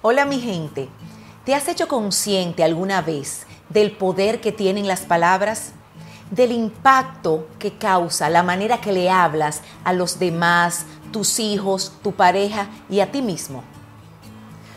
Hola mi gente, ¿te has hecho consciente alguna vez del poder que tienen las palabras? Del impacto que causa la manera que le hablas a los demás, tus hijos, tu pareja y a ti mismo.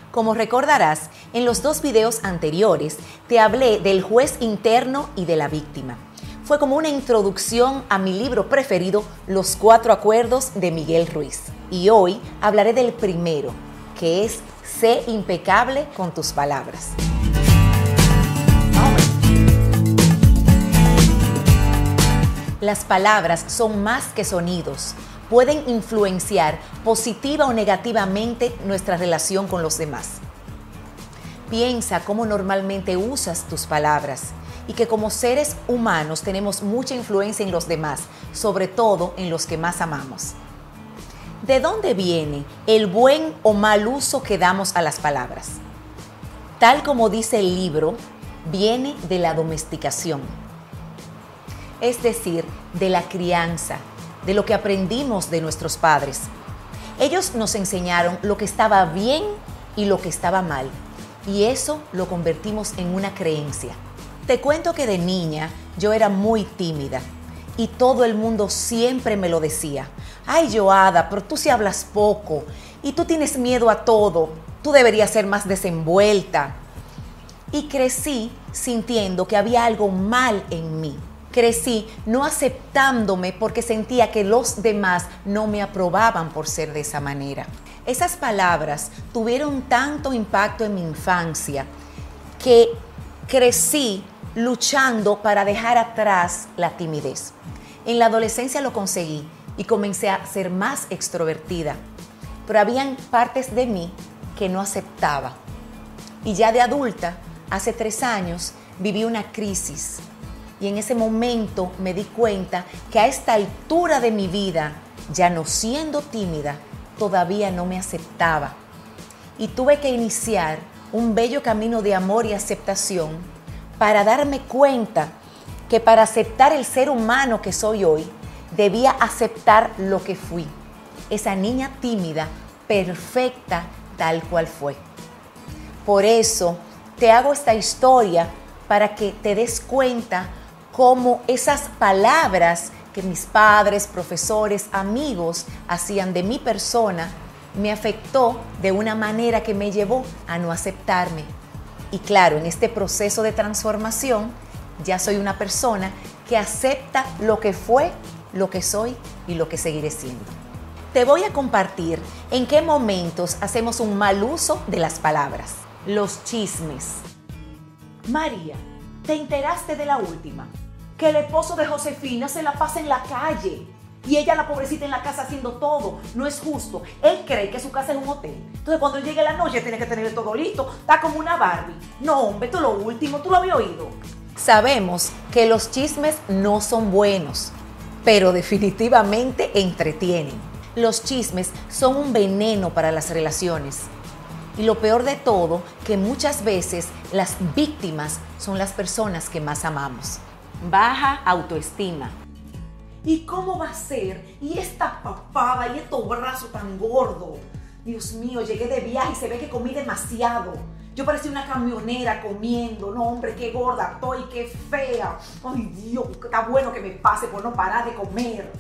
Como recordarás, en los dos videos anteriores te hablé del juez interno y de la víctima. Fue como una introducción a mi libro preferido, Los Cuatro Acuerdos de Miguel Ruiz. Y hoy hablaré del primero, que es sé impecable con tus palabras. Las palabras son más que sonidos. Pueden influenciar positiva o negativamente nuestra relación con los demás. Piensa cómo normalmente usas tus palabras y que como seres humanos tenemos mucha influencia en los demás, sobre todo en los que más amamos. ¿De dónde viene el buen o mal uso que damos a las palabras? Tal como dice el libro, viene de la domesticación, es decir, de la crianza, de lo que aprendimos de nuestros padres. Ellos nos enseñaron lo que estaba bien y lo que estaba mal, y eso lo convertimos en una creencia. Te cuento que de niña yo era muy tímida y todo el mundo siempre me lo decía. Ay, Joada, pero tú sí hablas poco y tú tienes miedo a todo. Tú deberías ser más desenvuelta. Y crecí sintiendo que había algo mal en mí. Crecí no aceptándome porque sentía que los demás no me aprobaban por ser de esa manera. Esas palabras tuvieron tanto impacto en mi infancia que crecí luchando para dejar atrás la timidez. En la adolescencia lo conseguí y comencé a ser más extrovertida, pero habían partes de mí que no aceptaba. Y ya de adulta, hace tres años, viví una crisis y en ese momento me di cuenta que a esta altura de mi vida, ya no siendo tímida, todavía no me aceptaba. Y tuve que iniciar un bello camino de amor y aceptación para darme cuenta que para aceptar el ser humano que soy hoy, debía aceptar lo que fui. Esa niña tímida, perfecta, tal cual fue. Por eso te hago esta historia para que te des cuenta cómo esas palabras que mis padres, profesores, amigos hacían de mi persona me afectó de una manera que me llevó a no aceptarme, y claro, en este proceso de transformación ya soy una persona que acepta lo que fue, lo que soy y lo que seguiré siendo. Te voy a compartir en qué momentos hacemos un mal uso de las palabras. Los chismes. María, ¿te enteraste de la última? Que el esposo de Josefina se la pasa en la calle y ella, la pobrecita, en la casa haciendo todo. No es justo. Él cree que su casa es un hotel. Entonces, cuando él llegue la noche, tiene que tener todo listo. Está como una Barbie. No, hombre, esto es lo último. ¿Tú lo habías oído? Sabemos que los chismes no son buenos, pero definitivamente entretienen. Los chismes son un veneno para las relaciones. Y lo peor de todo, que muchas veces las víctimas son las personas que más amamos. Baja autoestima, ¿Y cómo va a ser? Y esta papada y estos brazos tan gordos. Dios mío, llegué de viaje y se ve que comí demasiado. Yo parecía una camionera comiendo. No, hombre, qué gorda estoy, qué fea. Ay, Dios, está bueno que me pase por no parar de comer.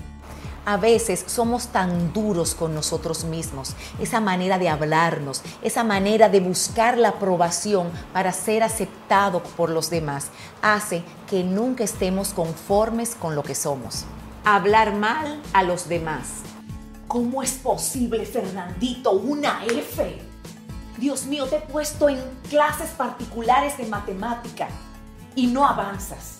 A veces somos tan duros con nosotros mismos, esa manera de hablarnos, esa manera de buscar la aprobación para ser aceptado por los demás, hace que nunca estemos conformes con lo que somos hablar mal a los demás. ¿Cómo es posible, Fernandito, una F? Dios mío, te he puesto en clases particulares de matemática y no avanzas.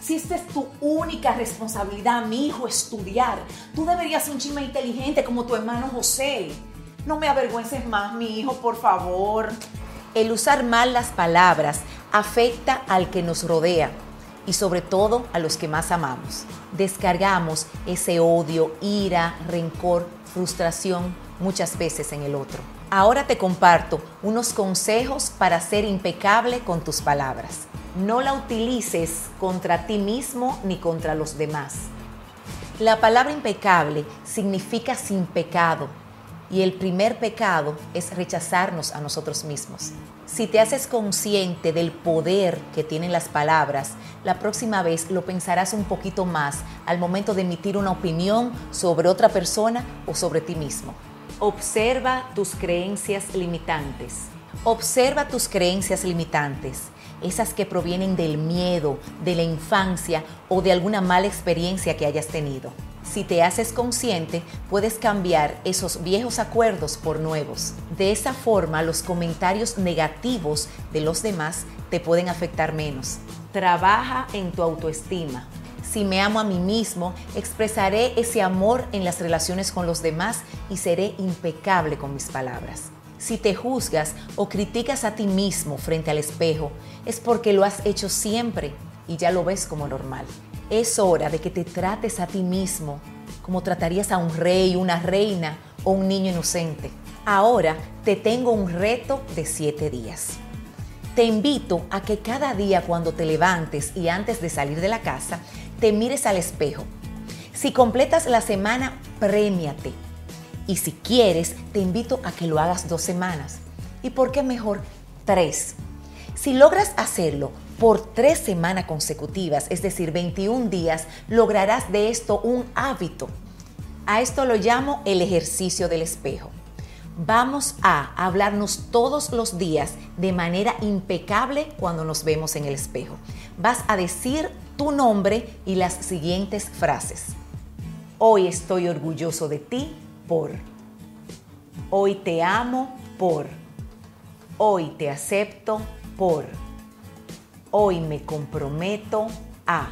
Si esta es tu única responsabilidad, mi hijo, estudiar, tú deberías ser un chisme inteligente como tu hermano José. No me avergüences más, mi hijo, por favor. El usar mal las palabras afecta al que nos rodea y sobre todo a los que más amamos. Descargamos ese odio, ira, rencor, frustración muchas veces en el otro. Ahora te comparto unos consejos para ser impecable con tus palabras. No la utilices contra ti mismo ni contra los demás. La palabra impecable significa sin pecado Y el primer pecado es rechazarnos a nosotros mismos. Si te haces consciente del poder que tienen las palabras, la próxima vez lo pensarás un poquito más al momento de emitir una opinión sobre otra persona o sobre ti mismo. Observa tus creencias limitantes. Observa tus creencias limitantes, esas que provienen del miedo, de la infancia o de alguna mala experiencia que hayas tenido. Si te haces consciente, puedes cambiar esos viejos acuerdos por nuevos. De esa forma, los comentarios negativos de los demás te pueden afectar menos. Trabaja en tu autoestima. Si me amo a mí mismo, expresaré ese amor en las relaciones con los demás y seré impecable con mis palabras. Si te juzgas o criticas a ti mismo frente al espejo, es porque lo has hecho siempre y ya lo ves como normal. Es hora de que te trates a ti mismo como tratarías a un rey, una reina o un niño inocente. Ahora te tengo un reto de siete días. Te invito a que cada día cuando te levantes y antes de salir de la casa, te mires al espejo. Si completas la semana, premiate. Y si quieres, te invito a que lo hagas dos semanas. ¿Y por qué mejor tres? Si logras hacerlo por tres semanas consecutivas, es decir, 21 días, lograrás de esto un hábito. A esto lo llamo el ejercicio del espejo. Vamos a hablarnos todos los días de manera impecable cuando nos vemos en el espejo. Vas a decir tu nombre y las siguientes frases. Hoy estoy orgulloso de ti por. Hoy te amo por. Hoy te acepto por Hoy me comprometo a.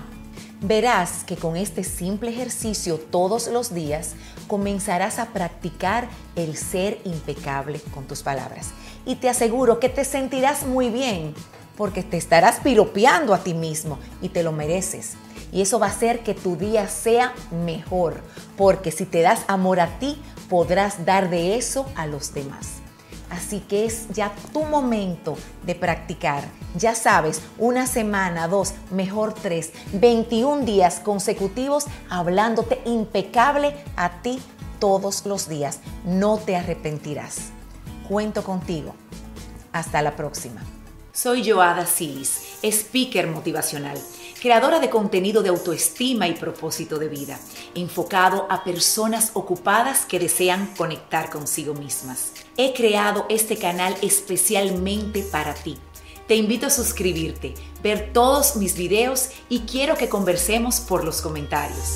Verás que con este simple ejercicio todos los días comenzarás a practicar el ser impecable con tus palabras. Y te aseguro que te sentirás muy bien porque te estarás piropeando a ti mismo y te lo mereces. Y eso va a hacer que tu día sea mejor, porque si te das amor a ti, podrás dar de eso a los demás. Así que es ya tu momento de practicar. Ya sabes, una semana, dos, mejor tres, 21 días consecutivos hablándote impecable a ti todos los días. No te arrepentirás. Cuento contigo. Hasta la próxima. Soy Joada Silis, speaker motivacional creadora de contenido de autoestima y propósito de vida, enfocado a personas ocupadas que desean conectar consigo mismas. He creado este canal especialmente para ti. Te invito a suscribirte, ver todos mis videos y quiero que conversemos por los comentarios.